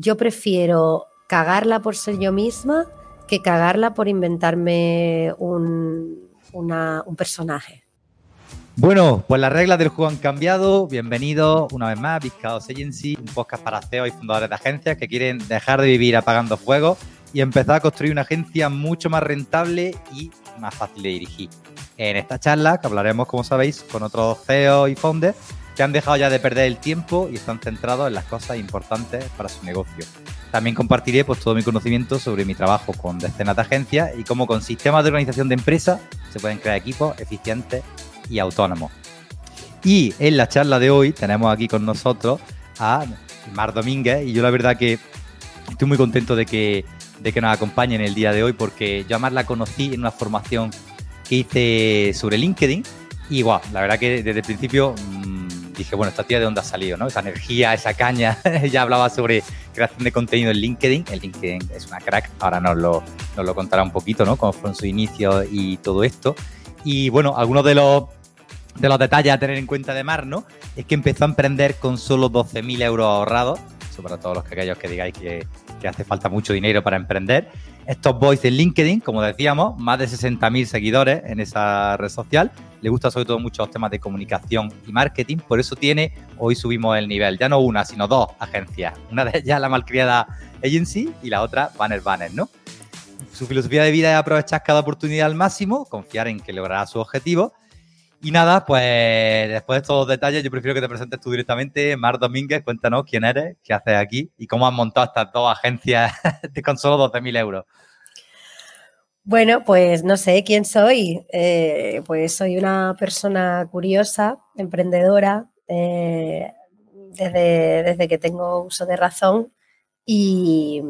yo prefiero cagarla por ser yo misma que cagarla por inventarme un, un personaje. Bueno, pues las reglas del juego han cambiado. Bienvenido una vez más a Viscados Agency, un podcast para CEO y fundadores de agencias que quieren dejar de vivir apagando fuegos y empezar a construir una agencia mucho más rentable y más fácil de dirigir. En esta charla, que hablaremos, como sabéis, con otros CEO y founders que han dejado ya de perder el tiempo y están centrados en las cosas importantes para su negocio. También compartiré pues, todo mi conocimiento sobre mi trabajo con decenas de agencias y cómo con sistemas de organización de empresas se pueden crear equipos eficientes y autónomos. Y en la charla de hoy tenemos aquí con nosotros a Mar Domínguez y yo la verdad que estoy muy contento de que, de que nos acompañe en el día de hoy porque yo a Mar la conocí en una formación que hice sobre LinkedIn y wow, la verdad que desde el principio mmm, dije, bueno, esta tía de dónde ha salido, ¿no? Esa energía, esa caña, ya hablaba sobre creación de contenido en LinkedIn, el LinkedIn es una crack, ahora nos lo, nos lo contará un poquito, ¿no? Cómo fueron sus inicios y todo esto. Y bueno, algunos de los de los detalles a tener en cuenta de Mar, ¿no? Es que empezó a emprender con solo 12.000 euros ahorrados. Eso para todos los que aquellos que digáis que, que, hace falta mucho dinero para emprender. Estos boys en LinkedIn, como decíamos, más de 60.000 seguidores en esa red social. Le gusta sobre todo mucho los temas de comunicación y marketing. Por eso tiene, hoy subimos el nivel. Ya no una, sino dos agencias. Una de ellas la malcriada Agency y la otra Banner Banner, ¿no? Su filosofía de vida es aprovechar cada oportunidad al máximo, confiar en que logrará su objetivo y nada, pues después de estos detalles, yo prefiero que te presentes tú directamente. Mar Domínguez, cuéntanos quién eres, qué haces aquí y cómo has montado estas dos agencias con solo 12.000 euros. Bueno, pues no sé quién soy. Eh, pues soy una persona curiosa, emprendedora, eh, desde, desde, que tengo uso de razón y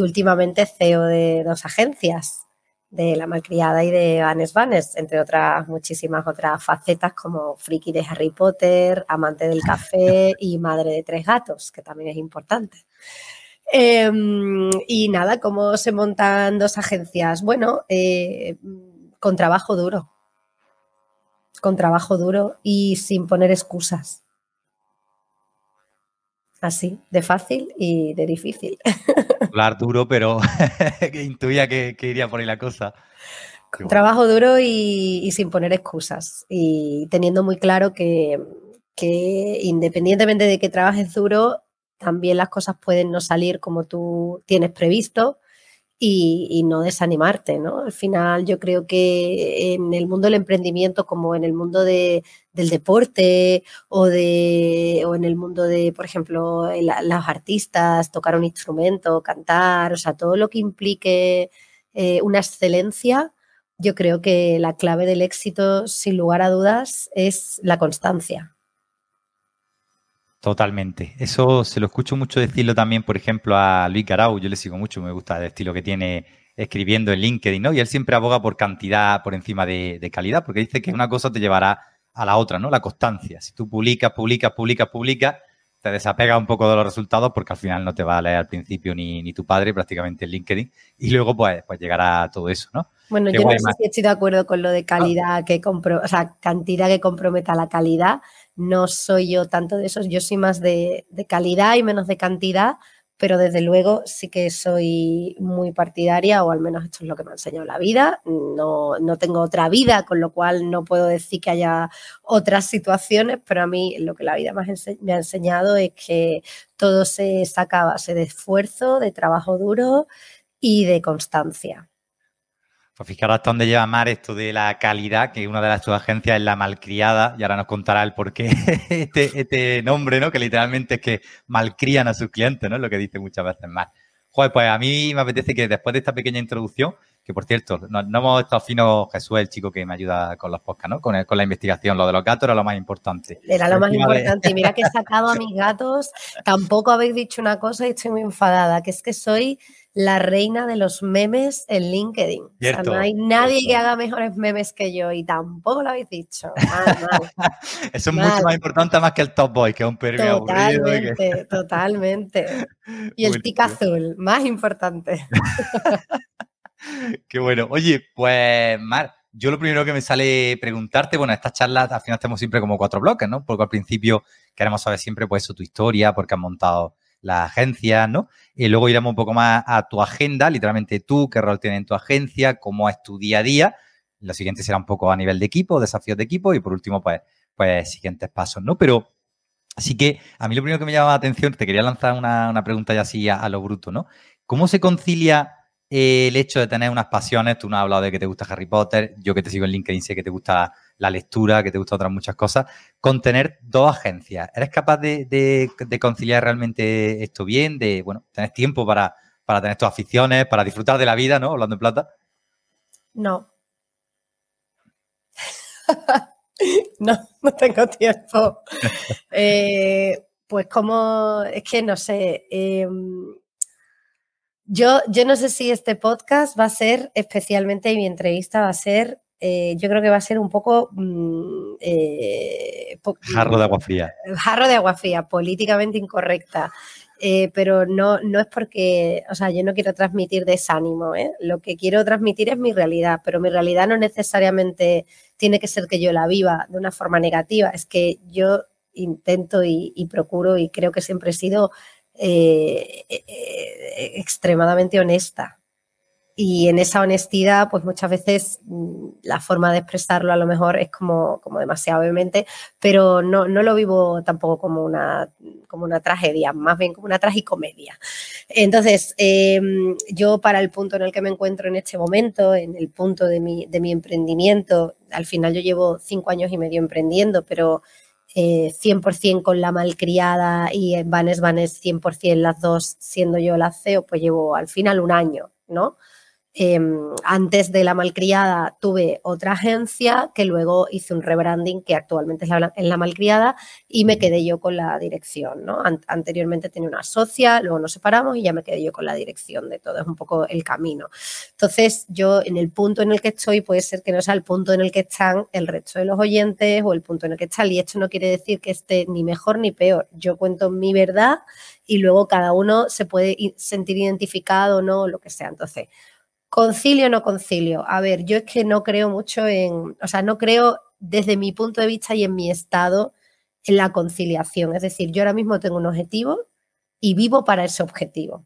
últimamente CEO de dos agencias de La Malcriada y de Vanes Vanes, entre otras muchísimas otras facetas como friki de Harry Potter, amante del café y madre de tres gatos, que también es importante. Eh, y nada, ¿cómo se montan dos agencias? Bueno, eh, con trabajo duro. Con trabajo duro y sin poner excusas. Así, de fácil y de difícil. Hablar duro, pero que intuía que, que, iría por ahí la cosa. Trabajo duro y, y, sin poner excusas. Y teniendo muy claro que, que independientemente de que trabajes duro, también las cosas pueden no salir como tú tienes previsto y, no desanimarte, ¿no? Al final yo creo que en el mundo del emprendimiento como en el mundo de, del deporte o, de, o en el mundo de, por ejemplo, los artistas, tocar un instrumento, cantar, o sea, todo lo que implique eh, una excelencia, yo creo que la clave del éxito, sin lugar a dudas, es la constancia. Totalmente. Eso se lo escucho mucho decirlo también, por ejemplo, a Luis Garau. Yo le sigo mucho, me gusta el estilo que tiene escribiendo en LinkedIn, ¿no? Y él siempre aboga por cantidad por encima de, de, calidad, porque dice que una cosa te llevará a la otra, ¿no? La constancia. Si tú publicas, publicas, publicas, publicas, te desapega un poco de los resultados porque al final no te va a leer al principio ni, ni tu padre prácticamente en LinkedIn y luego pues, pues llegará todo eso, ¿no? Bueno, Qué yo no sé si estoy de acuerdo con lo de calidad ah. que compro, o sea, cantidad que comprometa la calidad, no soy yo tanto de esos, yo soy más de, de, calidad y menos de cantidad, pero desde luego sí que soy muy partidaria, o al menos esto es lo que me ha enseñado la vida. No, no tengo otra vida, con lo cual no puedo decir que haya otras situaciones, pero a mí lo que la vida me ha enseñado es que todo se saca a base de esfuerzo, de trabajo duro y de constancia. Pues fijaros hasta dónde lleva Mar esto de la calidad, que una de las agencias es la malcriada, y ahora nos contará el por qué este, este, nombre, ¿no? Que literalmente es que malcrían a sus clientes, ¿no? Es lo que dice muchas veces Mar. Joder, pues a mí me apetece que después de esta pequeña introducción, que por cierto, no, no hemos estado fino Jesús, el chico que me ayuda con los podcasts, ¿no? Con, el, con, la investigación. Lo de los gatos era lo más importante. Era lo más importante. De... Mira que he sacado a mis gatos. Tampoco habéis dicho una cosa y estoy muy enfadada, que es que soy la reina de los memes en LinkedIn. O sea, no hay nadie cierto. que haga mejores memes que yo y tampoco lo habéis dicho. Eso es mal. mucho más importante más que el Top Boy, que es un perro Totalmente, aburrido. Que... totalmente. Y el tic azul, más importante. Qué bueno. Oye, pues Mar, yo lo primero que me sale preguntarte, bueno, estas charlas al final tenemos siempre como cuatro bloques, ¿no? Porque al principio queremos saber siempre pues eso, tu historia, porque has montado las agencias, ¿no? Y luego iremos un poco más a tu agenda, literalmente tú, qué rol tienes en tu agencia, cómo es tu día a día. Lo siguiente será un poco a nivel de equipo, desafíos de equipo y por último, pues, pues siguientes pasos, ¿no? Pero Así que a mí lo primero que me llama la atención, te quería lanzar una, pregunta ya así a, lo bruto, ¿no? ¿Cómo se concilia eh, el hecho de tener unas pasiones? Tú no has hablado de que te gusta Harry Potter, yo que te sigo en LinkedIn sé que te gusta la lectura, que te gustan otras muchas cosas, con tener dos agencias. ¿Eres capaz de, conciliar realmente esto bien? De, bueno, tener tiempo para, para tener tus aficiones, para disfrutar de la vida, ¿no? Hablando en plata. No. no, no tengo tiempo. Eh, pues como, es que no sé, em, yo, yo no sé si este podcast va a ser, especialmente mi entrevista va a ser, eh, yo creo que va a ser un poco... Mm, eh, jarro de agua fría. Jarro de agua fría, políticamente incorrecta. pero no, no es porque, o sea, yo no quiero transmitir desánimo, lo que quiero transmitir es mi realidad, pero mi realidad no necesariamente tiene que ser que yo la viva de una forma negativa, es que yo intento y, procuro y creo que siempre he sido eh, eh, extremadamente honesta. Y en esa honestidad, pues muchas veces mm, la forma de expresarlo a lo mejor es como, como demasiado obviamente, pero no, no, lo vivo tampoco como una, como una tragedia, más bien como una tragicomedia. Entonces, em, yo para el punto en el que me encuentro en este momento, en el punto de mi, de mi emprendimiento, al final yo llevo cinco años y medio emprendiendo, pero 100% eh, con la malcriada y en Vanes Vanes 100% las dos siendo yo la CEO, pues llevo al final un año, ¿no? Em, antes de la malcriada tuve otra agencia que luego hice un rebranding que actualmente es la, malcriada y me quedé yo con la dirección. ¿no? anteriormente tenía una socia, luego nos separamos y ya me quedé yo con la dirección de todo. Es un poco el camino. Entonces, yo en el punto en el que estoy puede ser que no sea el punto en el que están el resto de los oyentes o el punto en el que están. Y esto no quiere decir que esté ni mejor ni peor. Yo cuento mi verdad y luego cada uno se puede sentir identificado o no, lo que sea. Entonces, Concilio o no concilio. A ver, yo es que no creo mucho en, o sea, no creo desde mi punto de vista y en mi estado en la conciliación. Es decir, yo ahora mismo tengo un objetivo y vivo para ese objetivo.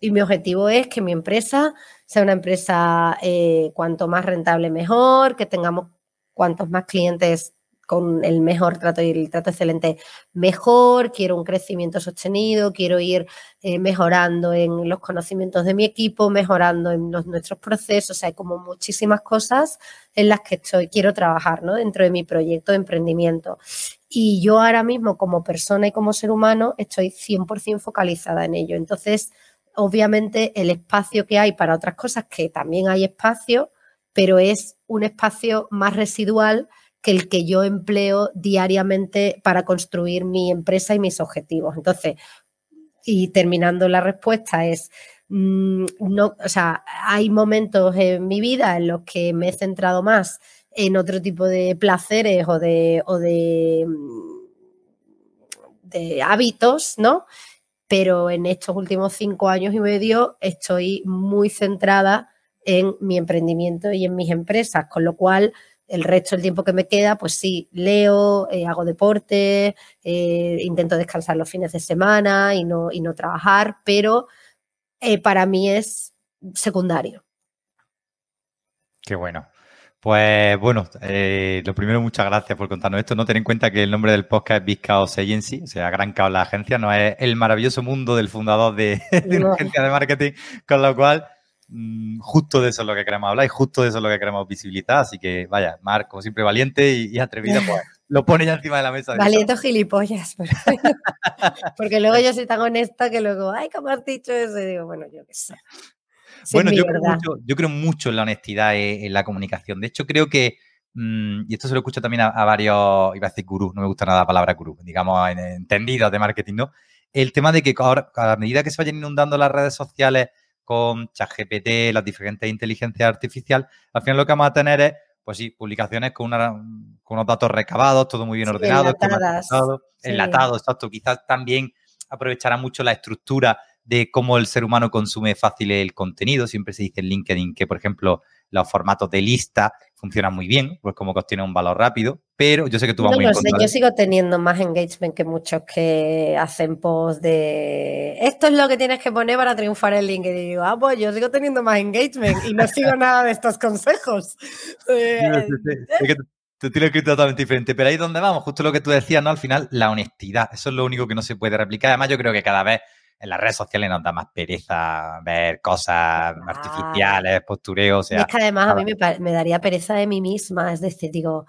Y mi objetivo es que mi empresa sea una empresa eh, cuanto más rentable mejor, que tengamos cuantos más clientes con el mejor trato y el trato excelente mejor, quiero un crecimiento sostenido, quiero ir eh, mejorando en los conocimientos de mi equipo, mejorando en nuestros procesos, hay como muchísimas cosas en las que estoy, quiero trabajar ¿no? dentro de mi proyecto de emprendimiento. Y yo ahora mismo como persona y como ser humano estoy 100% focalizada en ello. Entonces, obviamente el espacio que hay para otras cosas, que también hay espacio, pero es un espacio más residual que el que yo empleo diariamente para construir mi empresa y mis objetivos. Entonces, y terminando la respuesta es, mm, no, o sea, hay momentos en mi vida en los que me he centrado más en otro tipo de placeres o de, o de, mm, de hábitos, ¿no? Pero en estos últimos cinco años y medio estoy muy centrada en mi emprendimiento y en mis empresas, con lo cual el resto del tiempo que me queda, pues sí, leo, eh, hago deporte, eh, intento descansar los fines de semana y no, y no trabajar, pero eh, para mí es secundario. Qué bueno. Pues bueno, lo primero, muchas gracias por contarnos esto. No ten en cuenta que el nombre del podcast es Big Chaos Agency, o sea, Gran Caos la agencia, no es el maravilloso mundo del fundador de, una agencia de marketing, con lo cual justo de eso es lo que queremos hablar y justo de eso es lo que queremos visibilizar. Así que, vaya, Mar, como siempre, valiente y, atrevida, pues lo pone ya encima de la mesa. Valiente gilipollas. porque luego yo soy tan honesta que luego, ay, ¿cómo has dicho eso? Y digo, bueno, yo qué sé. bueno, yo creo, mucho, yo creo, mucho, en la honestidad e, en la comunicación. De hecho, creo que, mm, y esto se lo escucho también a, varios, iba a decir gurú, no me gusta nada la palabra gurú, digamos, entendidos de marketing, ¿no? El tema de que ahora, a medida que se vayan inundando las redes sociales con ChatGPT, las diferentes inteligencias artificiales, al final lo que vamos a tener es, pues sí, publicaciones con, unos datos recabados, todo muy bien ordenado, enlatado, enlatado, exacto. Quizás también aprovechará mucho la estructura de cómo el ser humano consume fácil el contenido. Siempre se dice en LinkedIn que, por ejemplo, los formatos de lista funcionan muy bien, pues como que obtiene un valor rápido, pero yo sé que tú vas muy no sé, Yo sigo teniendo más engagement que muchos que hacen posts de esto es lo que tienes que poner para triunfar en LinkedIn. Y digo, ah, pues yo sigo teniendo más engagement y no sigo nada de estos consejos. Eh, tú tienes que ir totalmente diferente, pero ahí es donde vamos, justo lo que tú decías, ¿no? Al final, la honestidad, eso es lo único que no se puede replicar. Además, yo creo que cada vez en las redes sociales nos da más pereza ver cosas artificiales, postureo, o sea... Es que además a mí me, daría pereza de mí misma, es decir, digo,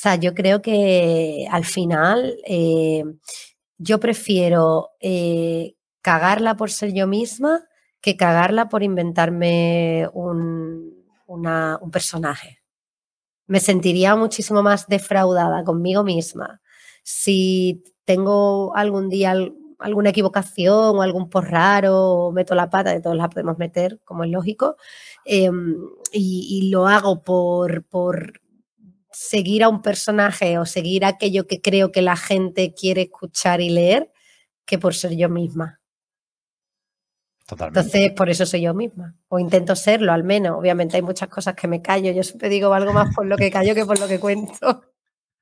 sea, yo creo que al final eh, yo prefiero eh, cagarla por ser yo misma que cagarla por inventarme un, un personaje. Me sentiría muchísimo más defraudada conmigo misma si tengo algún día alguna equivocación o algún por raro o meto la pata, de todos la podemos meter, como es lógico, em, y, lo hago por, por seguir a un personaje o seguir aquello que creo que la gente quiere escuchar y leer, que por ser yo misma. Totalmente. Entonces, por eso soy yo misma. O intento serlo, al menos. Obviamente hay muchas cosas que me callo. Yo siempre digo algo más por lo que callo que por lo que cuento.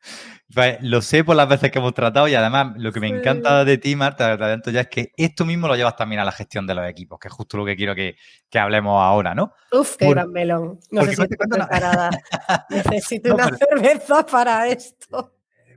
Pues, lo sé por las veces que hemos tratado y además lo que me encanta de ti, Marta, de ya es que esto mismo lo llevas también a la gestión de los equipos, que es justo lo que quiero que, hablemos ahora, ¿no? Uf, qué gran melón. No sé si estoy preparada. Necesito una cerveza para esto.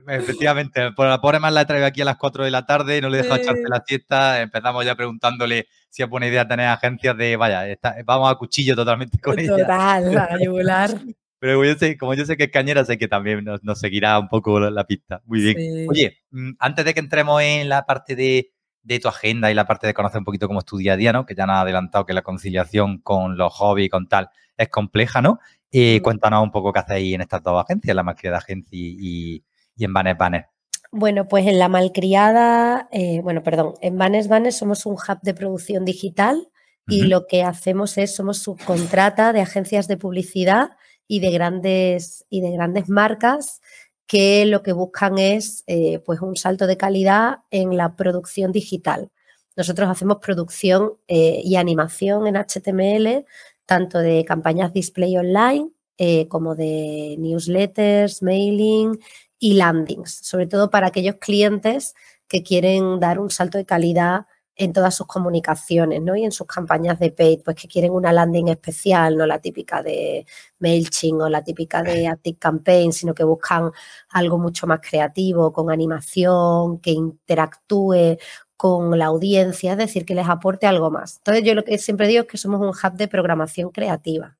Efectivamente, por la pobre más la he traído aquí a las 4 de la tarde, no le he dejado echarte la siesta, empezamos ya preguntándole si es buena idea tener agencias de, vaya, vamos a cuchillo totalmente con ella. Total, a yugular. Pero como yo sé que es cañera, sé que también nos, seguirá un poco la, pista. Muy bien. Oye, mm, antes de que entremos en la parte de, tu agenda y la parte de conocer un poquito cómo es tu día a día, ¿no? Que ya nos ha adelantado que la conciliación con los hobbies y con tal es compleja, ¿no? Eh, cuéntanos un poco qué hacéis en estas dos agencias, la Malcriada Agencia y, en Banes Banes. Bueno, pues en la Malcriada, eh, bueno, perdón, en Banes Banes somos un hub de producción digital y lo que hacemos es, somos subcontrata de agencias de publicidad y de grandes, y de grandes marcas que lo que buscan es eh, pues un salto de calidad en la producción digital. Nosotros hacemos producción eh, y animación en HTML, tanto de campañas display online eh, como de newsletters, mailing y landings, sobre todo para aquellos clientes que quieren dar un salto de calidad en todas sus comunicaciones, ¿no? Y en sus campañas de paid, pues que quieren una landing especial, no la típica de MailChimp o la típica de Active Campaign, sino que buscan algo mucho más creativo, con animación, que interactúe con la audiencia, es decir, que les aporte algo más. Entonces, yo lo que siempre digo es que somos un hub de programación creativa.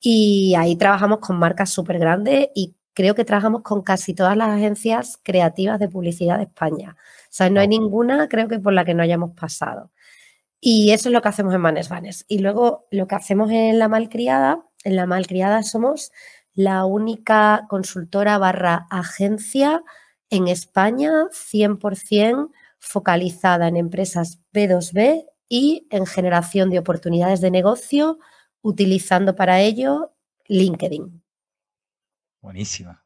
Y ahí trabajamos con marcas súper grandes y creo que trabajamos con casi todas las agencias creativas de publicidad de España. O sea, no hay ninguna, creo que por la que no hayamos pasado. Y eso es lo que hacemos en Manes Vanes. Y luego lo que hacemos en La Malcriada, en La Malcriada somos la única consultora barra agencia en España 100% focalizada en empresas B2B y en generación de oportunidades de negocio, utilizando para ello LinkedIn. Buenísima.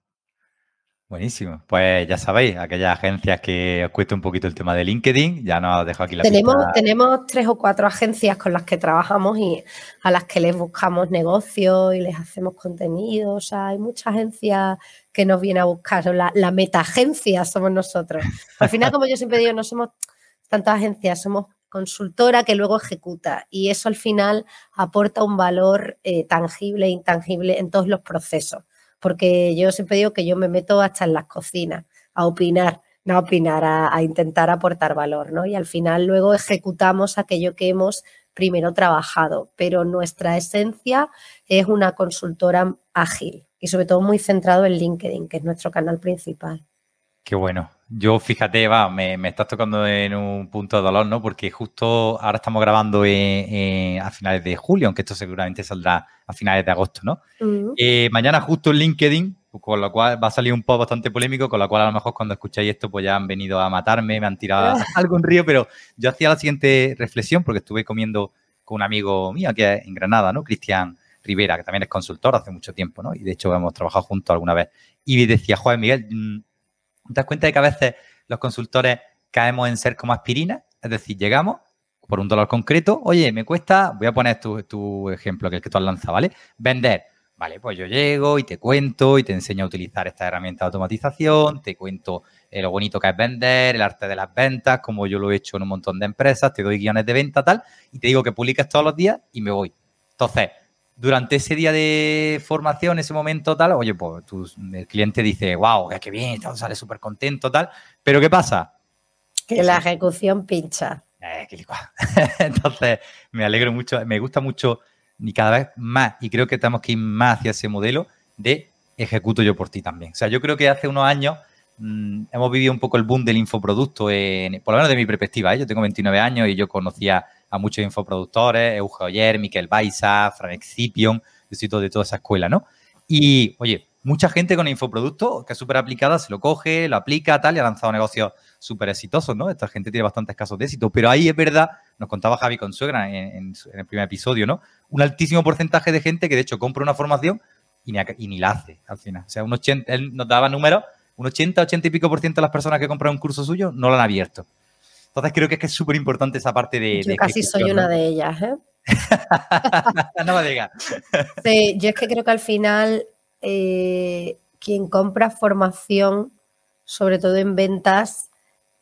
Buenísimo. Pues ya sabéis, aquellas agencias que os cuesta un poquito el tema de LinkedIn, ya nos dejo aquí la tenemos, Tenemos tres o cuatro agencias con las que trabajamos y a las que les buscamos negocios y les hacemos contenido. O sea, hay muchas agencias que nos vienen a buscar. La, la meta agencia somos nosotros. Al final, como yo siempre digo, no somos tantas agencias, somos consultora que luego ejecuta y eso al final aporta un valor eh, tangible e intangible en todos los procesos porque yo siempre digo que yo me meto hasta en las cocinas a opinar, no a opinar, a, intentar aportar valor, ¿no? Y al final luego ejecutamos aquello que hemos primero trabajado, pero nuestra esencia es una consultora ágil y sobre todo muy centrado en LinkedIn, que es nuestro canal principal. Qué bueno. Yo, fíjate, va, me, estás tocando en un punto de dolor, ¿no? Porque justo ahora estamos grabando a finales de julio, aunque esto seguramente saldrá a finales de agosto, ¿no? Eh, mañana justo en LinkedIn, con lo cual va a salir un post bastante polémico, con lo cual a lo mejor cuando escucháis esto pues ya han venido a matarme, me han tirado algo en río, pero yo hacía la siguiente reflexión porque estuve comiendo con un amigo mío aquí en Granada, ¿no? Cristian Rivera, que también es consultor hace mucho tiempo, ¿no? Y de hecho hemos trabajado juntos alguna vez. Y decía, Juan Miguel, mm, ¿Te das cuenta de que a veces los consultores caemos en ser como aspirina? Es decir, llegamos, por un dólar concreto, oye, me cuesta, voy a poner tu, ejemplo, que es el que tú has lanzado, ¿vale? Vender. Vale, pues yo llego y te cuento y te enseño a utilizar esta herramienta de automatización, te cuento eh, lo bonito que es vender, el arte de las ventas, como yo lo he hecho en un montón de empresas, te doy guiones de venta, tal, y te digo que publiques todos los días y me voy. Entonces, durante ese día de formación, ese momento tal, oye, pues el cliente dice, wow, qué bien, sale súper contento, tal, pero ¿qué pasa? Que la ejecución pincha. Eh, Entonces, me alegro mucho, me gusta mucho y cada vez más, y creo que tenemos que ir más hacia ese modelo de ejecuto yo por ti también. O sea, yo creo que hace unos años mm, hemos vivido un poco el boom del infoproducto, en, por lo menos de mi perspectiva. ¿eh? Yo tengo 29 años y yo conocía a muchos infoproductores, Eugenio Oyer, Miquel Baiza, Fran Excipion, yo de toda esa escuela, ¿no? Y, oye, mucha gente con infoproducto que es súper aplicada se lo coge, lo aplica, tal, y ha lanzado negocios súper exitosos, ¿no? Esta gente tiene bastantes casos de éxito, pero ahí es verdad, nos contaba Javi Consuegra en, en, el primer episodio, ¿no? Un altísimo porcentaje de gente que de hecho compra una formación y ni, y ni la hace al final. O sea, un 80, él nos daba números, un 80, 80 y pico por ciento de las personas que compran un curso suyo no lo han abierto. Entonces creo que es que es súper importante esa parte de... Yo casi soy una de ellas, ¿eh? no me digas. sí, yo es que creo que al final eh, quien compra formación, sobre todo en ventas,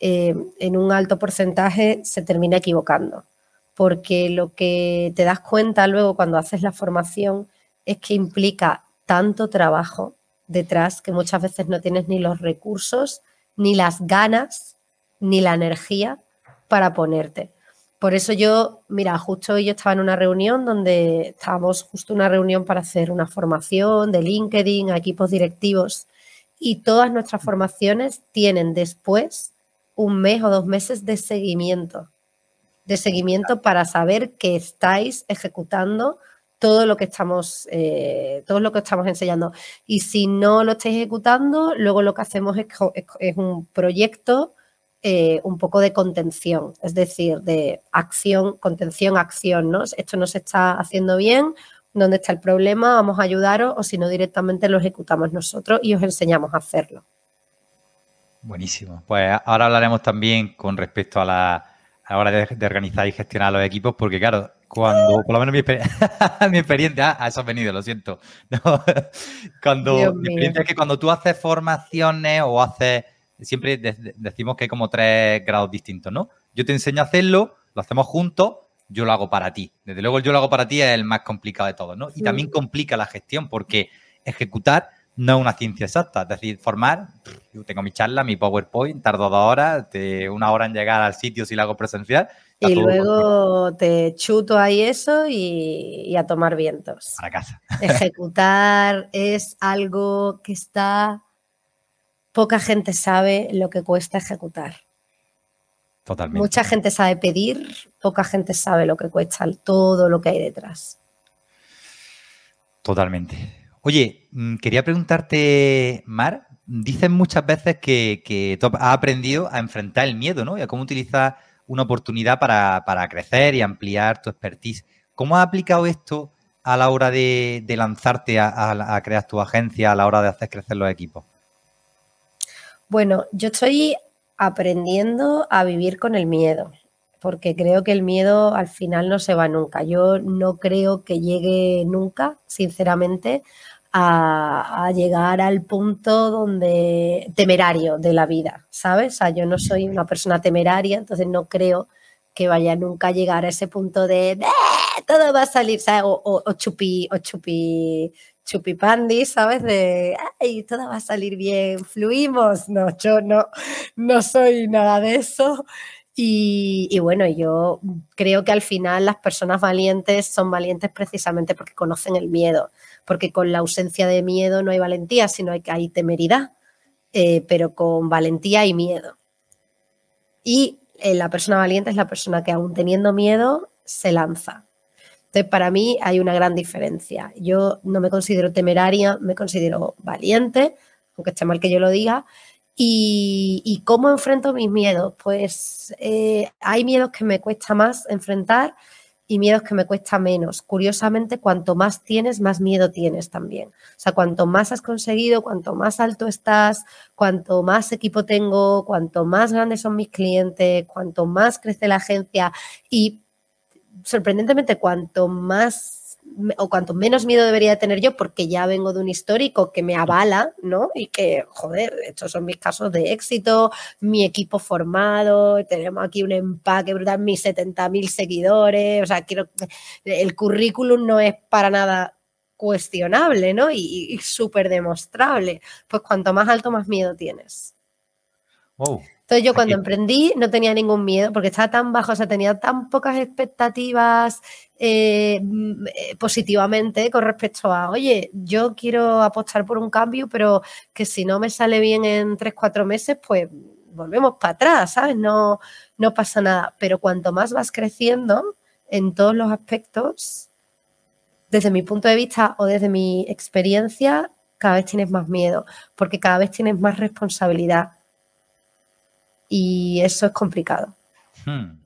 eh, en un alto porcentaje se termina equivocando, porque lo que te das cuenta luego cuando haces la formación es que implica tanto trabajo detrás que muchas veces no tienes ni los recursos, ni las ganas, ni la energía para ponerte. Por eso yo, mira, justo hoy yo estaba en una reunión donde estábamos justo una reunión para hacer una formación de LinkedIn a equipos directivos y todas nuestras formaciones tienen después un mes o dos meses de seguimiento, de seguimiento para saber que estáis ejecutando todo lo que estamos, eh, todo lo que estamos enseñando. Y si no lo estáis ejecutando, luego lo que hacemos es, un proyecto eh, un poco de contención, es decir, de acción, contención, acción, ¿no? Esto no se está haciendo bien, ¿dónde está el problema? Vamos a ayudaros o si no directamente lo ejecutamos nosotros y os enseñamos a hacerlo. Buenísimo. Pues ahora hablaremos también con respecto a la, hora de, organizar y gestionar los equipos, porque claro, cuando, por lo menos mi, experiencia, a ah, eso has venido, lo siento. cuando mi experiencia es que cuando tú haces formaciones o haces, siempre decimos que hay como tres grados distintos, ¿no? Yo te enseño a hacerlo, lo hacemos juntos, yo lo hago para ti. Desde luego el yo lo hago para ti es el más complicado de todos, ¿no? Y también complica la gestión porque ejecutar no es una ciencia exacta. Es decir, formar, yo tengo mi charla, mi PowerPoint, tardo dos horas, una hora en llegar al sitio si lo hago presencial. Y luego te chuto ahí eso y, a tomar vientos. Para casa. Ejecutar es algo que está. Poca gente sabe lo que cuesta ejecutar. Totalmente. Mucha gente sabe pedir, poca gente sabe lo que cuesta todo lo que hay detrás. Totalmente. Oye, mm, quería preguntarte, Mar, dicen muchas veces que, que tú has aprendido a enfrentar el miedo, ¿no? Y a cómo utilizar una oportunidad para, crecer y ampliar tu expertise. ¿Cómo has aplicado esto a la hora de, lanzarte a, crear tu agencia, a la hora de hacer crecer los equipos? Bueno, yo estoy aprendiendo a vivir con el miedo, porque creo que el miedo al final no se va nunca. Yo no creo que llegue nunca, sinceramente, a, llegar al punto donde temerario de la vida, ¿sabes? O sea, yo no soy una persona temeraria, entonces no creo que vaya nunca a llegar a ese punto de todo va a salir, ¿sabes? O, chupi, o chupi, chupipandi, ¿sabes? De ay, todo va a salir bien, fluimos. No, yo no, no soy nada de eso. Y, y, bueno, yo creo que al final las personas valientes son valientes precisamente porque conocen el miedo porque con la ausencia de miedo no hay valentía, sino hay, hay temeridad, eh, pero con valentía hay miedo. Y eh, la persona valiente es la persona que aún teniendo miedo se lanza. Entonces, para mí hay una gran diferencia. Yo no me considero temeraria, me considero valiente, aunque esté mal que yo lo diga. ¿Y, cómo enfrento mis miedos? Pues eh, hay miedos que me cuesta más enfrentar y miedos que me cuesta menos. Curiosamente, cuanto más tienes, más miedo tienes también. O sea, cuanto más has conseguido, cuanto más alto estás, cuanto más equipo tengo, cuanto más grandes son mis clientes, cuanto más crece la agencia y sorprendentemente, cuanto más o cuanto menos miedo debería tener yo, porque ya vengo de un histórico que me avala, ¿no? Y que, joder, estos son mis casos de éxito, mi equipo formado, tenemos aquí un empaque brutal, mis 70.000 seguidores, o sea, quiero, el currículum no es para nada cuestionable, ¿no? Y, súper demostrable. Pues cuanto más alto, más miedo tienes. Entonces yo cuando emprendí no tenía ningún miedo porque estaba tan bajo, o sea, tenía tan pocas expectativas eh, mm, eh, positivamente con respecto a, oye, yo quiero apostar por un cambio, pero que si no me sale bien en tres, cuatro meses, pues volvemos para atrás, ¿sabes? No, no pasa nada. Pero cuanto más vas creciendo en todos los aspectos, desde mi punto de vista o desde mi experiencia, cada vez tienes más miedo, porque cada vez tienes más responsabilidad y eso es complicado. Hmm.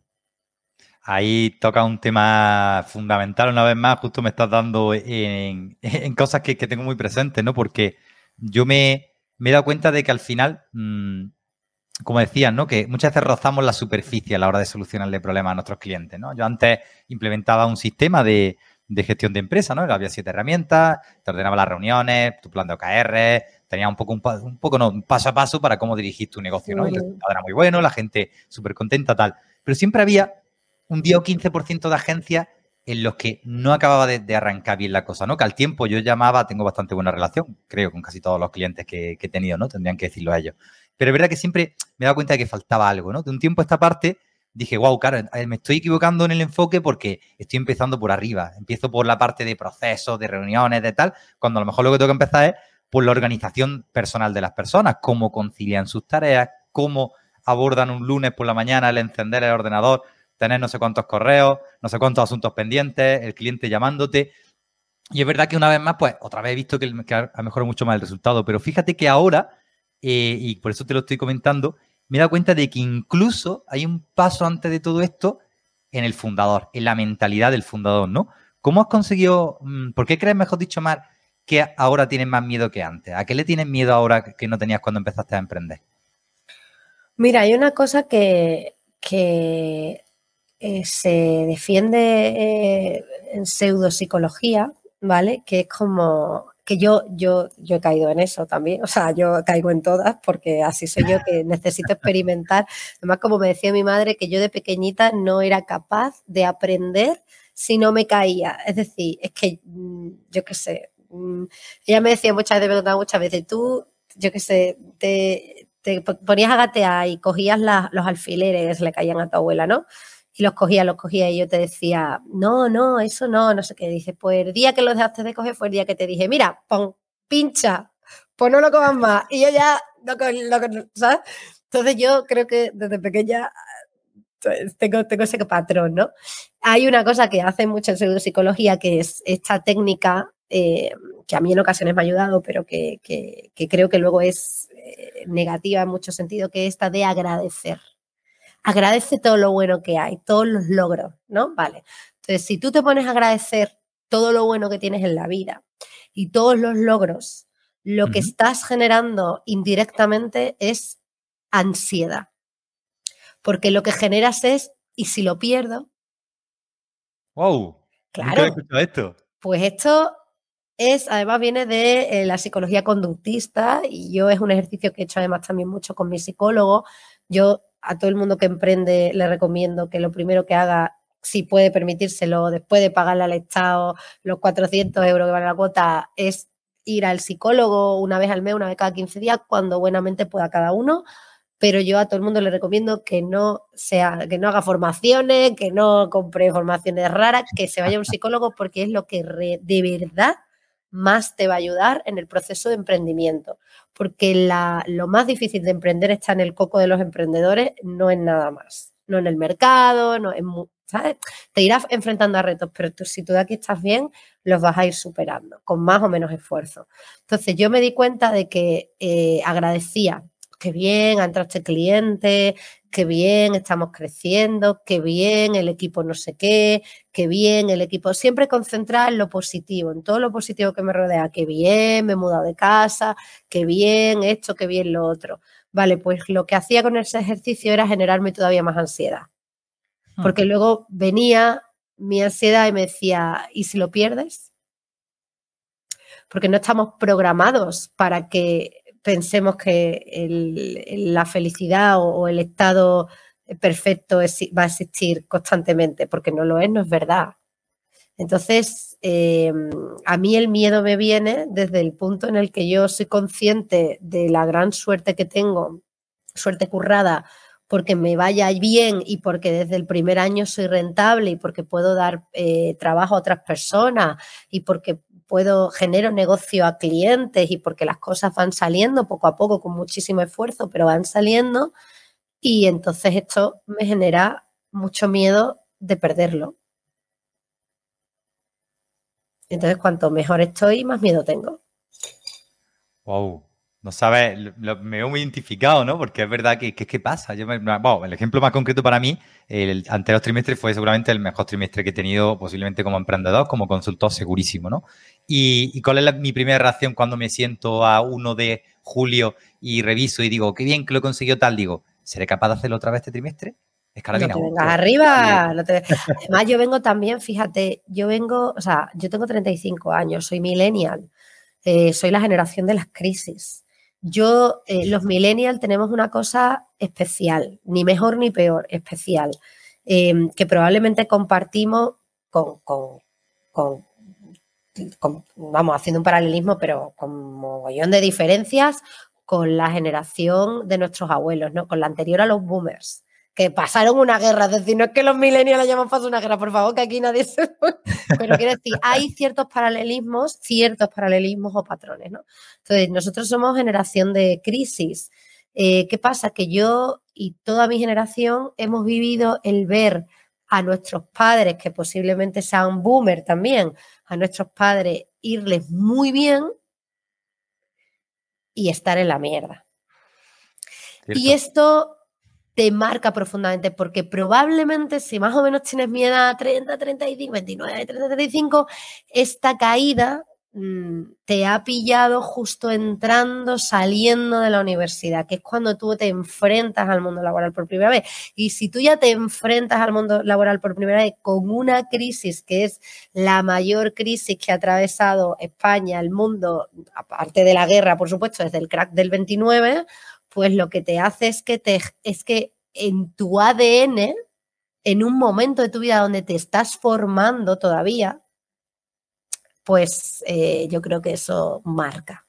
Ahí toca un tema fundamental una vez más, justo me estás dando en, cosas que, tengo muy presentes, ¿no? Porque yo me, he dado cuenta de que al final, mm, como decías, ¿no? Que muchas veces rozamos la superficie a la hora de solucionarle problemas a nuestros clientes, ¿no? Yo antes implementaba un sistema de, gestión de empresa, ¿no? Había siete herramientas, te ordenaba las reuniones, tu plan de OKR, tenía un poco, un, poco no, un paso a paso para cómo dirigir tu negocio, ¿no? Y el resultado era muy bueno, la gente súper contenta, tal. Pero siempre había un 10 o 15% de agencias en los que no acababa de, arrancar bien la cosa, ¿no? Que al tiempo yo llamaba, tengo bastante buena relación, creo, con casi todos los clientes que, he tenido, ¿no? Tendrían que decirlo a ellos. Pero es verdad que siempre me he dado cuenta de que faltaba algo, ¿no? De un tiempo a esta parte dije, wow, claro, me estoy equivocando en el enfoque porque estoy empezando por arriba. Empiezo por la parte de procesos, de reuniones, de tal, cuando a lo mejor lo que tengo que empezar es por la organización personal de las personas, cómo concilian sus tareas, cómo abordan un lunes por la mañana el encender el ordenador, tener no sé cuántos correos, no sé cuántos asuntos pendientes, el cliente llamándote. Y es verdad que una vez más, pues otra vez he visto que, ha mejorado mucho más el resultado, pero fíjate que ahora, eh, y por eso te lo estoy comentando, me he dado cuenta de que incluso hay un paso antes de todo esto en el fundador, en la mentalidad del fundador, ¿no? ¿Cómo has conseguido, mm, por qué crees, mejor dicho, Mar, que ahora tienes más miedo que antes? ¿A qué le tienes miedo ahora que no tenías cuando empezaste a emprender? Mira, hay una cosa que, eh, se defiende eh, en pseudopsicología, ¿vale? Que es como que yo, yo, yo he caído en eso también, o sea, yo caigo en todas porque así soy yo que necesito experimentar. Además, como me decía mi madre, que yo de pequeñita no era capaz de aprender si no me caía. Es decir, es que mm, yo qué sé, ella me decía muchas veces, me muchas veces, tú, yo qué sé, te, ponías a gatear y cogías los alfileres, le caían a tu abuela, ¿no? Y los cogía, los cogía y yo te decía, no, no, eso no, no sé qué. Dice, pues el día que los dejaste de coger fue el día que te dije, mira, pon, pincha, pues no lo comas más. Y yo ya, no, ¿sabes? Entonces yo creo que desde pequeña pues, tengo, tengo ese patrón, ¿no? Hay una cosa que hace mucho en psicología que es esta técnica eh, que a mí en ocasiones me ha ayudado, pero que, creo que luego es eh, negativa en mucho sentido, que es esta de agradecer. Agradece todo lo bueno que hay, todos los logros, ¿no? Vale. Entonces, si tú te pones a agradecer todo lo bueno que tienes en la vida y todos los logros, lo que estás generando indirectamente es ansiedad. Porque lo que generas es, ¿y si lo pierdo? ¡Wow! Claro. esto. Pues esto es, además viene de eh, la psicología conductista y yo es un ejercicio que he hecho además también mucho con mi psicólogo. Yo a todo el mundo que emprende le recomiendo que lo primero que haga, si puede permitírselo, después de pagarle al Estado los 400 euros que vale la cuota, es ir al psicólogo una vez al mes, una vez cada 15 días, cuando buenamente pueda cada uno. Pero yo a todo el mundo le recomiendo que no sea, que no haga formaciones, que no compre formaciones raras, que se vaya a un psicólogo porque es lo que de verdad más te va a ayudar en el proceso de emprendimiento. Porque la, lo más difícil de emprender está en el coco de los emprendedores, no en nada más. No en el mercado, no en. Te irás enfrentando a retos, pero tú, si tú de aquí estás bien, los vas a ir superando, con más o menos esfuerzo. Entonces yo me di cuenta de que eh, agradecía que bien, ha entrado este cliente, qué bien, estamos creciendo, qué bien, el equipo no sé qué, qué bien, el equipo, siempre concentrada en lo positivo, en todo lo positivo que me rodea, qué bien, me he mudado de casa, qué bien esto, qué bien lo otro. Vale, pues lo que hacía con ese ejercicio era generarme todavía más ansiedad. Hmm. Porque luego venía mi ansiedad y me decía, ¿y si lo pierdes? Porque no estamos programados para que pensemos que la felicidad o, el estado perfecto va a existir constantemente, porque no lo es, no es verdad. Entonces, em, a mí el miedo me viene desde el punto en el que yo soy consciente de la gran suerte que tengo, suerte currada, porque me vaya bien y porque desde el primer año soy rentable y porque puedo dar eh, trabajo a otras personas y porque puedo genero negocio a clientes y porque las cosas van saliendo poco a poco con muchísimo esfuerzo, pero van saliendo y entonces esto me genera mucho miedo de perderlo. Entonces, cuanto mejor estoy, más miedo tengo. Wow, no sabes, me veo muy identificado, ¿no? Porque es verdad que, ¿qué pasa? Yo bueno, el ejemplo más concreto para mí, el anterior trimestre fue seguramente el mejor trimestre que he tenido, posiblemente como emprendedor, como consultor, segurísimo, ¿no? Y, cuál es mi primera reacción cuando me siento a 1 de julio y reviso y digo, qué bien que lo he conseguido tal, digo, ¿seré capaz de hacerlo otra vez este trimestre? Es que no te vengas arriba. Además, yo vengo también, fíjate, yo vengo, o sea, yo tengo 35 años, soy millennial, eh, soy la generación de las crisis. Yo, eh, los millennials tenemos una cosa especial, ni mejor ni peor, especial, em, que probablemente compartimos con, con, vamos, haciendo un paralelismo, pero con mogollón de diferencias con la generación de nuestros abuelos, ¿no? Con la anterior a los boomers que pasaron una guerra. Es decir, no es que los millennials hayamos pasado una guerra, por favor, que aquí nadie se. Pero quiero decir, hay ciertos paralelismos, ciertos paralelismos o patrones, ¿no? Entonces, nosotros somos generación de crisis. Eh, ¿Qué pasa? Que yo y toda mi generación hemos vivido el ver a nuestros padres, que posiblemente sean boomer también, a nuestros padres irles muy bien y estar en la mierda. Y esto te marca profundamente, porque probablemente si más o menos tienes miedo a 30, 35, 29, 30, 35, esta caída mm, te ha pillado justo entrando, saliendo de la universidad, que es cuando tú te enfrentas al mundo laboral por primera vez. Y si tú ya te enfrentas al mundo laboral por primera vez con una crisis que es la mayor crisis que ha atravesado España, el mundo, aparte de la guerra, por supuesto, desde el crack del 29, pues lo que te hace es que, te, es que en tu ADN, en un momento de tu vida donde te estás formando todavía, pues eh, yo creo que eso marca.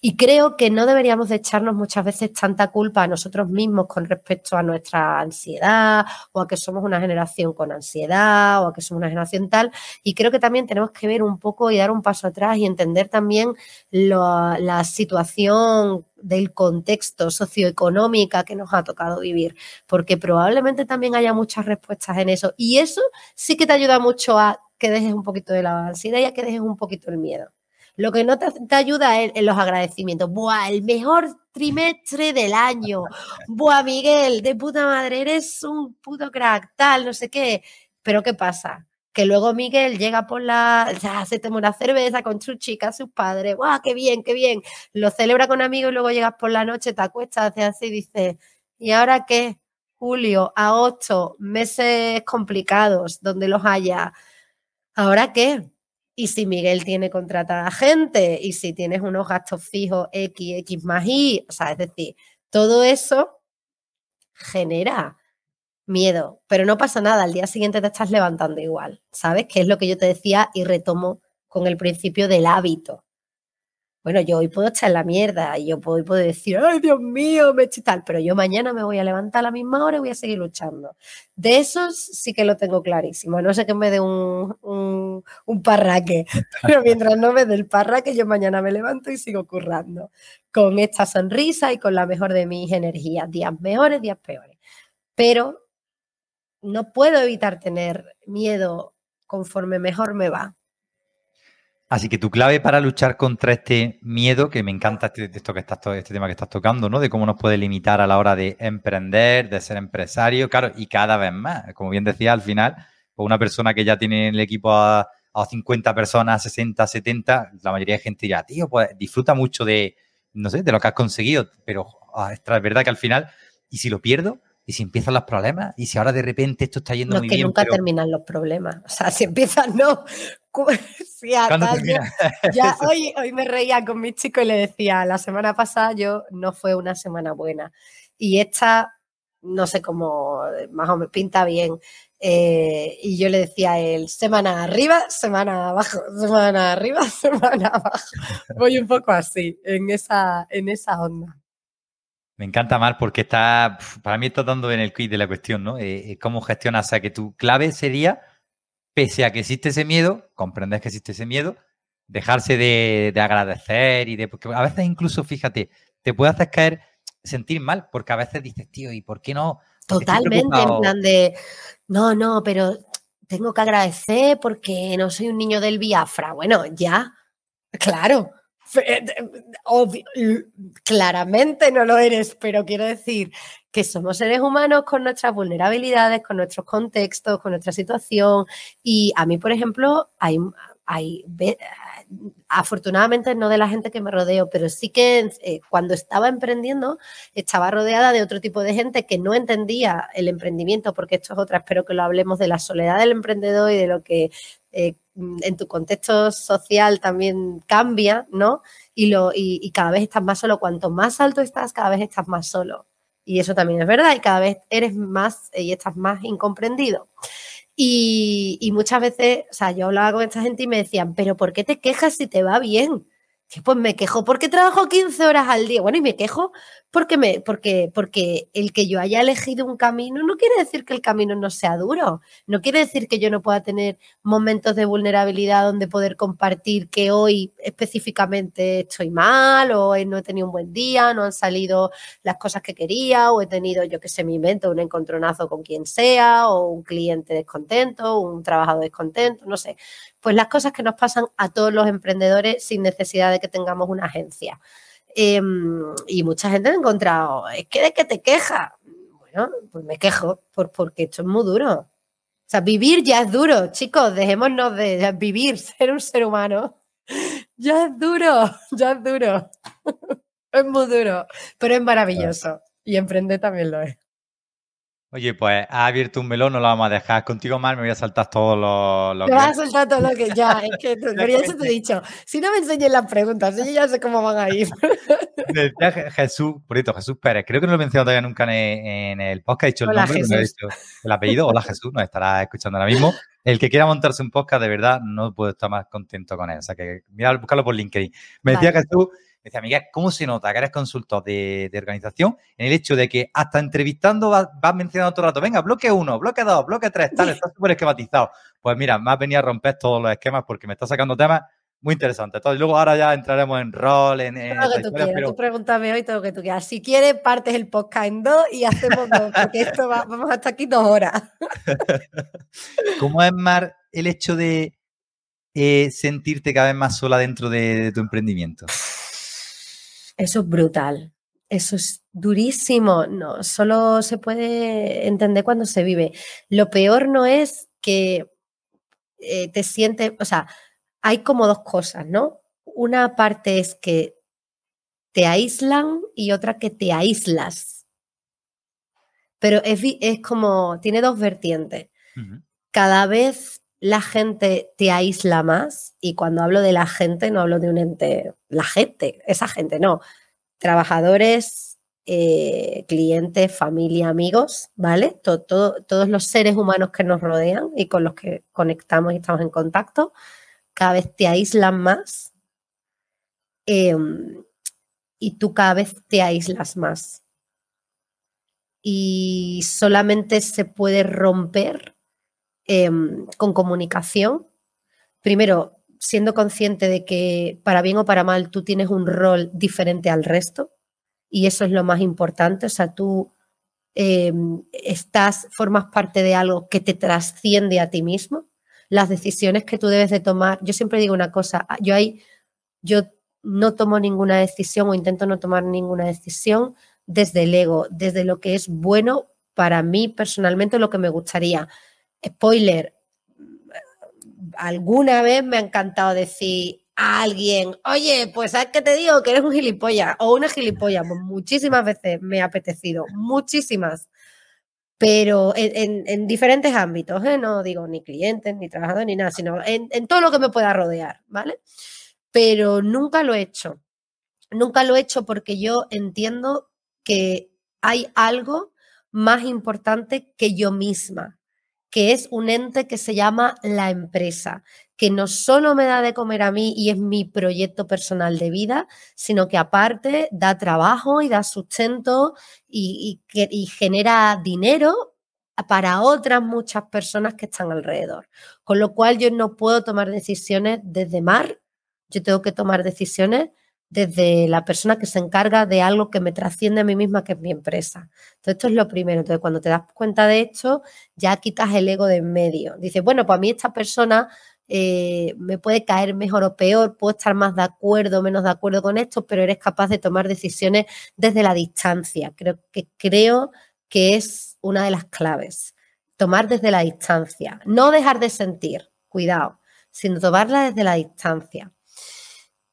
Y creo que no deberíamos de echarnos muchas veces tanta culpa a nosotros mismos con respecto a nuestra ansiedad o a que somos una generación con ansiedad o a que somos una generación tal. Y creo que también tenemos que ver un poco y dar un paso atrás y entender también la situación del contexto socioeconómica que nos ha tocado vivir, porque probablemente también haya muchas respuestas en eso. Y eso sí que te ayuda mucho a que dejes un poquito de la ansiedad y a que dejes un poquito el miedo. Lo que no te, ayuda es en los agradecimientos. Buah, el mejor trimestre del año. Buah, Miguel, de puta madre, eres un puto crack, tal, no sé qué. Pero ¿qué pasa? Que luego Miguel llega por la, ya se toma una cerveza con su chica, sus padres, ¡guau, qué bien, qué bien! Lo celebra con amigos y luego llegas por la noche, te acuestas, haces así y dices, ¿y ahora qué? Julio, agosto, meses complicados, donde los haya. ¿Ahora qué? Y si Miguel tiene contratada gente y si tienes unos gastos fijos X, X más Y, o sea, es decir, todo eso genera miedo, pero no pasa nada, al día siguiente te estás levantando igual, ¿sabes? Que es lo que yo te decía y retomo con el principio del hábito. Bueno, yo hoy puedo estar en la mierda y yo puedo, puedo decir, ay Dios mío, me estoy tal, pero yo mañana me voy a levantar a la misma hora y voy a seguir luchando. De esos sí que lo tengo clarísimo. No sé que me dé un, un, un parraque, pero mientras no me dé el parraque, yo mañana me levanto y sigo currando con esta sonrisa y con la mejor de mis energías. Días mejores, días peores. Pero no puedo evitar tener miedo conforme mejor me va. Así que tu clave para luchar contra este miedo, que me encanta este, esto que estás, este tema que estás tocando, ¿no? De cómo nos puede limitar a la hora de emprender, de ser empresario, claro, y cada vez más. Como bien decía, al final, pues una persona que ya tiene el equipo a, 50 personas, 60, 70, la mayoría de gente ya, tío, pues disfruta mucho de, no sé, de lo que has conseguido, pero ah, es verdad que al final, ¿y si lo pierdo? ¿Y si empiezan los problemas? ¿Y si ahora de repente esto está yendo muy bien? Es que nunca terminan los problemas. O sea, si empiezan, no. Ya, hoy, hoy me reía con mi chico y le decía, la semana pasada yo no fue una semana buena. Y esta, no sé cómo, más o menos pinta bien. Eh, y yo le decía a él, semana arriba, semana abajo, semana arriba, semana abajo. Voy un poco así, en esa, en esa onda. Me encanta más porque está, para mí está dando en el quiz de la cuestión, ¿no? Eh, eh, ¿Cómo gestionas? O sea, que tu clave sería, pese a que existe ese miedo, comprendes que existe ese miedo, dejarse de, agradecer y de, porque a veces incluso, fíjate, te puede hacer caer, sentir mal, porque a veces dices, tío, ¿y por qué no? Totalmente, en plan de, no, no, pero tengo que agradecer porque no soy un niño del Biafra. Bueno, ya, claro, claramente no lo eres, pero quiero decir que somos seres humanos con nuestras vulnerabilidades, con nuestros contextos, con nuestra situación. Y a mí, por ejemplo, hay, hay afortunadamente no de la gente que me rodeo, pero sí que eh, cuando estaba emprendiendo estaba rodeada de otro tipo de gente que no entendía el emprendimiento, porque esto es otra, espero que lo hablemos de la soledad del emprendedor y de lo que eh, en tu contexto social también cambia, ¿no? Y, lo, y, cada vez estás más solo. Cuanto más alto estás, cada vez estás más solo. Y eso también es verdad, y cada vez eres más y estás más incomprendido. Y, y, muchas veces, o sea, yo hablaba con esta gente y me decían, pero ¿por qué te quejas si te va bien? Pues me quejo porque trabajo 15 horas al día. Bueno, y me quejo porque, me, porque, porque el que yo haya elegido un camino no quiere decir que el camino no sea duro. No quiere decir que yo no pueda tener momentos de vulnerabilidad donde poder compartir que hoy específicamente estoy mal o no he tenido un buen día, no han salido las cosas que quería o he tenido, yo que sé, mi invento, un encontronazo con quien sea o un cliente descontento, un trabajador descontento, no sé pues las cosas que nos pasan a todos los emprendedores sin necesidad de que tengamos una agencia. Em, y mucha gente ha encontrado, es que de que te quejas. Bueno, pues me quejo por, porque esto es muy duro. O sea, vivir ya es duro, chicos, dejémonos de vivir, ser un ser humano. Ya es duro, ya es duro. es muy duro, pero es maravilloso. Y emprender también lo es. Oye, pues ha abierto un melón, no lo vamos a dejar. Contigo, mal me voy a saltar todo lo, lo Me vas a saltar todo lo que ya, es que pero ya eso te he dicho. Si no me enseñes las preguntas, yo ya sé cómo van a ir. Decía Jesús, cierto, Jesús Pérez, creo que no lo he mencionado todavía nunca en, el podcast, he dicho el nombre, no he dicho el apellido. Hola Jesús, nos estará escuchando ahora mismo. El que quiera montarse un podcast, de verdad, no puedo estar más contento con él. O sea que mira, buscarlo por LinkedIn. Me decía Jesús Decía, Miguel, ¿cómo se nota que eres consultor de, organización en el hecho de que hasta entrevistando vas, mencionando todo el rato, venga, bloque uno, bloque dos, bloque tres, tal, estás súper esquematizado? Pues mira, me has venido a romper todos los esquemas porque me estás sacando temas muy interesantes. Entonces, luego ahora ya entraremos en rol, en... en todo lo que tú quieras, tú pregúntame hoy todo lo que tú quieras. Si quieres, partes el podcast en dos y hacemos dos, porque esto va, vamos hasta aquí dos horas. ¿Cómo es, Mar, el hecho de eh, sentirte cada vez más sola dentro de tu emprendimiento? Eso es brutal. Eso es durísimo. No, solo se puede entender cuando se vive. Lo peor no es que eh, te sientes, o sea, hay como dos cosas, ¿no? Una parte es que te aíslan y otra que te aíslas. Pero es, es como, tiene dos vertientes. Cada vez la gente te aísla más y cuando hablo de la gente no hablo de un ente, la gente, esa gente, no. Trabajadores, eh, clientes, familia, amigos, ¿vale? todos los seres humanos que nos rodean y con los que conectamos y estamos en contacto, cada vez te aíslan más em, y tú cada vez te aíslas más. Y solamente se puede romper Em, con comunicación. Primero, siendo consciente de que para bien o para mal tú tienes un rol diferente al resto y eso es lo más importante. O sea, tú em, estás, formas parte de algo que te trasciende a ti mismo. las decisiones que tú debes de tomar. Yo siempre digo una cosa, ah, yo hay, yo no tomo ninguna decisión o intento no tomar ninguna decisión desde el ego, desde lo que es bueno para mí personalmente, lo que me gustaría. Spoiler, alguna vez me ha encantado decir a alguien, oye, pues ¿sabes qué te digo? Que eres un gilipollas o una gilipollas. Pues muchísimas veces me ha apetecido, muchísimas pero en, diferentes ámbitos, ¿eh? no digo ni clientes, ni trabajadores, ni nada, sino en, todo lo que me pueda rodear, ¿vale? Pero nunca lo he hecho. Nunca lo he hecho porque yo entiendo que hay algo más importante que yo misma, que es un ente que se llama la empresa, que no solo me da de comer a mí y es mi proyecto personal de vida, sino que aparte da trabajo y da sustento y, genera dinero para otras muchas personas que están alrededor. Con lo cual yo no puedo tomar decisiones desde mar, yo tengo que tomar decisiones desde la persona que se encarga de algo que me trasciende a mí misma, que es mi empresa. Entonces, esto es lo primero. Entonces, cuando te das cuenta de esto, ya quitas el ego de en medio. Dices, bueno, pues a mí esta persona eh, me puede caer mejor o peor, puedo estar más de acuerdo o menos de acuerdo con esto, pero eres capaz de tomar decisiones desde la distancia. Creo que, creo que es una de las claves. Tomar desde la distancia. No dejar de sentir, cuidado, sino tomarla desde la distancia.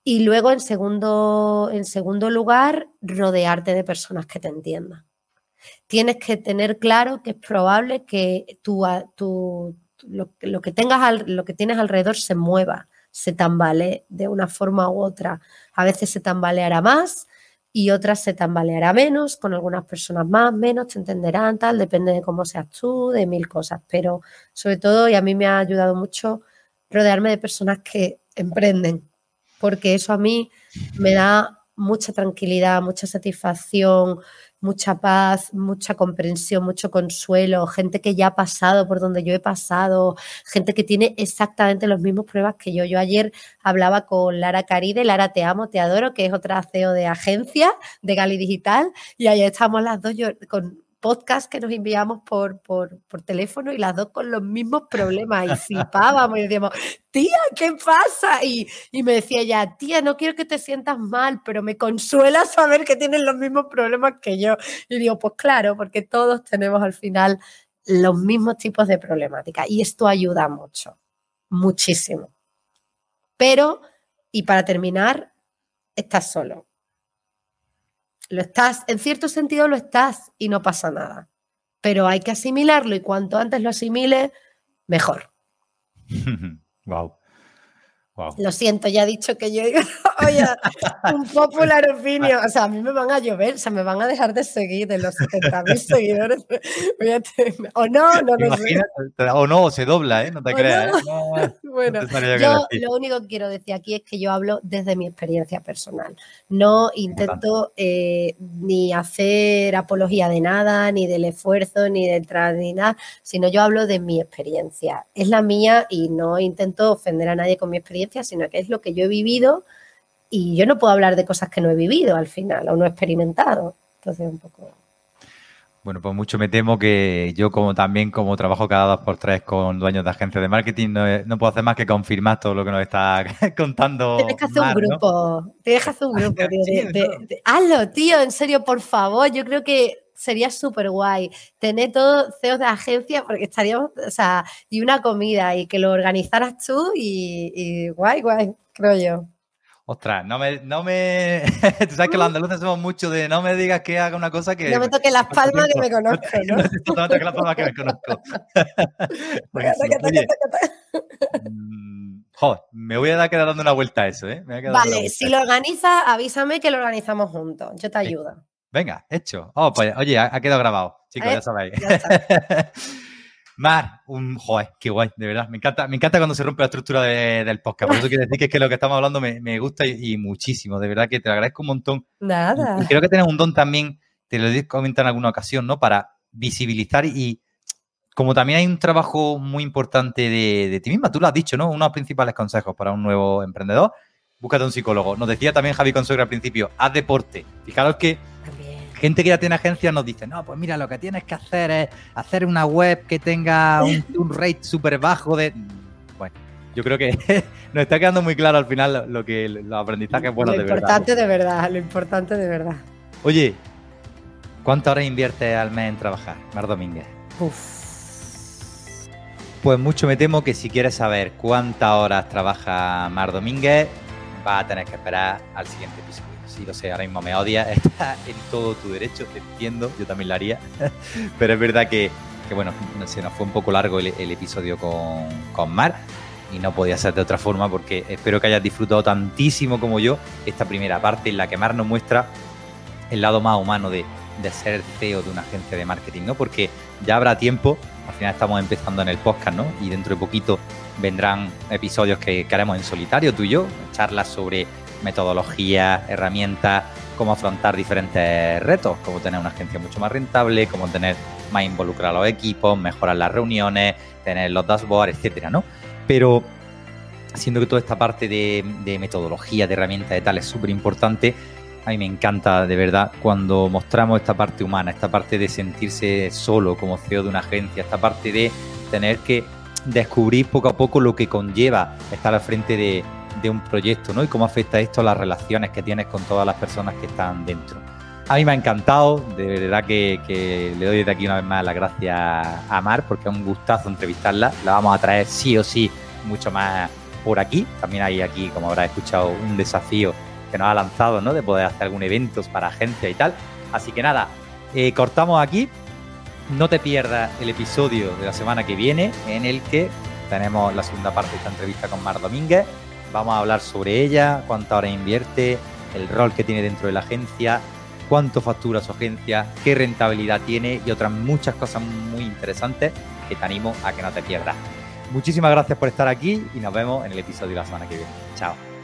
Y luego, en segundo, en segundo lugar, rodearte de personas que te entiendan. Tienes que tener claro que es probable que tu, tu, lo, que tengas lo que tienes alrededor se mueva, se tambalee de una forma u otra. A veces se tambaleará más y otras se tambaleará menos, con algunas personas más, menos, te entenderán, tal, depende de cómo seas tú, de mil cosas. Pero sobre todo, y a mí me ha ayudado mucho rodearme de personas que emprenden, porque eso a mí me da mucha tranquilidad, mucha satisfacción, mucha paz, mucha comprensión, mucho consuelo, gente que ya ha pasado por donde yo he pasado, gente que tiene exactamente los mismos pruebas que yo. Yo ayer hablaba con Lara Caride, Lara te amo, te adoro, que es otra CEO de agencia de Gali Digital, y ayer estamos las dos yo, con, podcast que nos enviamos por, por, teléfono y las dos con los mismos problemas y flipábamos y decíamos, tía, ¿qué pasa? Y, me decía ella, tía, no quiero que te sientas mal, pero me consuela saber que tienes los mismos problemas que yo. Y digo, pues claro, porque todos tenemos al final los mismos tipos de problemática y esto ayuda mucho, muchísimo. Pero, y para terminar, estás solo. Lo estás, en cierto sentido lo estás y no pasa nada. Pero hay que asimilarlo y cuanto antes lo asimile, mejor. wow. Lo siento, ya he dicho que yo oye, un popular opinion. O sea, a mí me van a llover, o sea, me van a dejar de seguir de los 70.000 seguidores. o no, no lo sé. O no, se dobla, ¿eh? No te creas. ¿eh? bueno, yo lo único que quiero decir aquí es que yo hablo desde mi experiencia personal. No intento eh, ni hacer apología de nada, ni del esfuerzo, ni detrás, ni nada, sino yo hablo de mi experiencia. Es la mía y no intento ofender a nadie con mi experiencia sino que es lo que yo he vivido y yo no puedo hablar de cosas que no he vivido al final o no he experimentado. Entonces, un poco... Bueno, pues mucho me temo que yo como también como trabajo cada dos por tres con dueños de agencias de marketing, no, puedo hacer más que confirmar todo lo que nos está contando. Tienes que hacer un grupo, tienes que hacer un grupo, hazlo, tío, en serio, por favor. Yo creo que sería súper guay tener todos CEOs de agencia porque estaríamos, o sea, y una comida y que lo organizaras tú y, guay, guay, creo yo. Ostras, no me, no me. Tú sabes que los andaluces somos mucho de no me digas que haga una cosa que. No me toque las palmas que me conozco, ¿no? no me toque las palmas que me conozco. Mm, joder, me voy a dar quedar dando una vuelta a eso, ¿eh? vale, si lo organizas, avísame que lo organizamos juntos. Yo te ayudo. Venga, hecho. Oh, pues, oye, ha, quedado grabado, chicos, ya sabéis. Mar, un joder, qué guay, de verdad. Me encanta, me encanta cuando se rompe la estructura del podcast. Por eso quiero decir que es que lo que estamos hablando me, gusta y, muchísimo. De verdad que te agradezco un montón. Nada. Y creo que tienes un don también, te lo he comentado en alguna ocasión, ¿no? Para visibilizar y, como también hay un trabajo muy importante de, de, ti misma, tú lo has dicho, ¿no? Unos principales consejos para un nuevo emprendedor, búscate un psicólogo. Nos decía también Javi Consuegra al principio, haz deporte. Fijaros que gente que ya tiene agencia nos dice, no, pues mira, lo que tienes que hacer es hacer una web que tenga un, rate súper bajo de... yo creo que nos está quedando muy claro al final lo que los aprendizajes buenos de verdad. Lo importante de verdad, lo importante de verdad. Oye, ¿cuántas horas inviertes al mes en trabajar, Mar Domínguez? Uf. Pues mucho me temo que si quieres saber cuántas horas trabaja Mar Domínguez, va a tener que esperar al siguiente episodio. Sí, lo sé, ahora mismo me odia, está en todo tu derecho, te entiendo, yo también lo haría, pero es verdad que, bueno, se nos fue un poco largo el, episodio con, con Mar y no podía ser de otra forma porque espero que hayas disfrutado tantísimo como yo esta primera parte en la que Mar nos muestra el lado más humano de, de ser CEO de una agencia de marketing, ¿no? Porque ya habrá tiempo, al final estamos empezando en el podcast, ¿no? Y dentro de poquito vendrán episodios que, haremos en solitario, tú y yo, charlas sobre metodologías, herramientas, cómo afrontar diferentes retos, cómo tener una agencia mucho más rentable, cómo tener más involucrados los equipos, mejorar las reuniones, tener los dashboards, etcétera, ¿no? Pero siendo que toda esta parte de, de metodología, de herramientas y tal es súper importante, a mí me encanta de verdad cuando mostramos esta parte humana, esta parte de sentirse solo como CEO de una agencia, esta parte de tener que descubrir poco a poco lo que conlleva estar al frente de, un proyecto, ¿no? Y cómo afecta esto a las relaciones que tienes con todas las personas que están dentro. A mí me ha encantado, de verdad que, le doy desde aquí una vez más las gracias a Mar, porque es un gustazo entrevistarla. La vamos a traer sí o sí mucho más por aquí. También hay aquí, como habrás escuchado, un desafío que nos ha lanzado, ¿no? De poder hacer algún eventos para agencia y tal. Así que nada, eh, cortamos aquí. No te pierdas el episodio de la semana que viene en el que tenemos la segunda parte de esta entrevista con Mar Domínguez. Vamos a hablar sobre ella, cuánta hora invierte, el rol que tiene dentro de la agencia, cuánto factura su agencia, qué rentabilidad tiene y otras muchas cosas muy interesantes que te animo a que no te pierdas. Muchísimas gracias por estar aquí y nos vemos en el episodio de la semana que viene. Chao.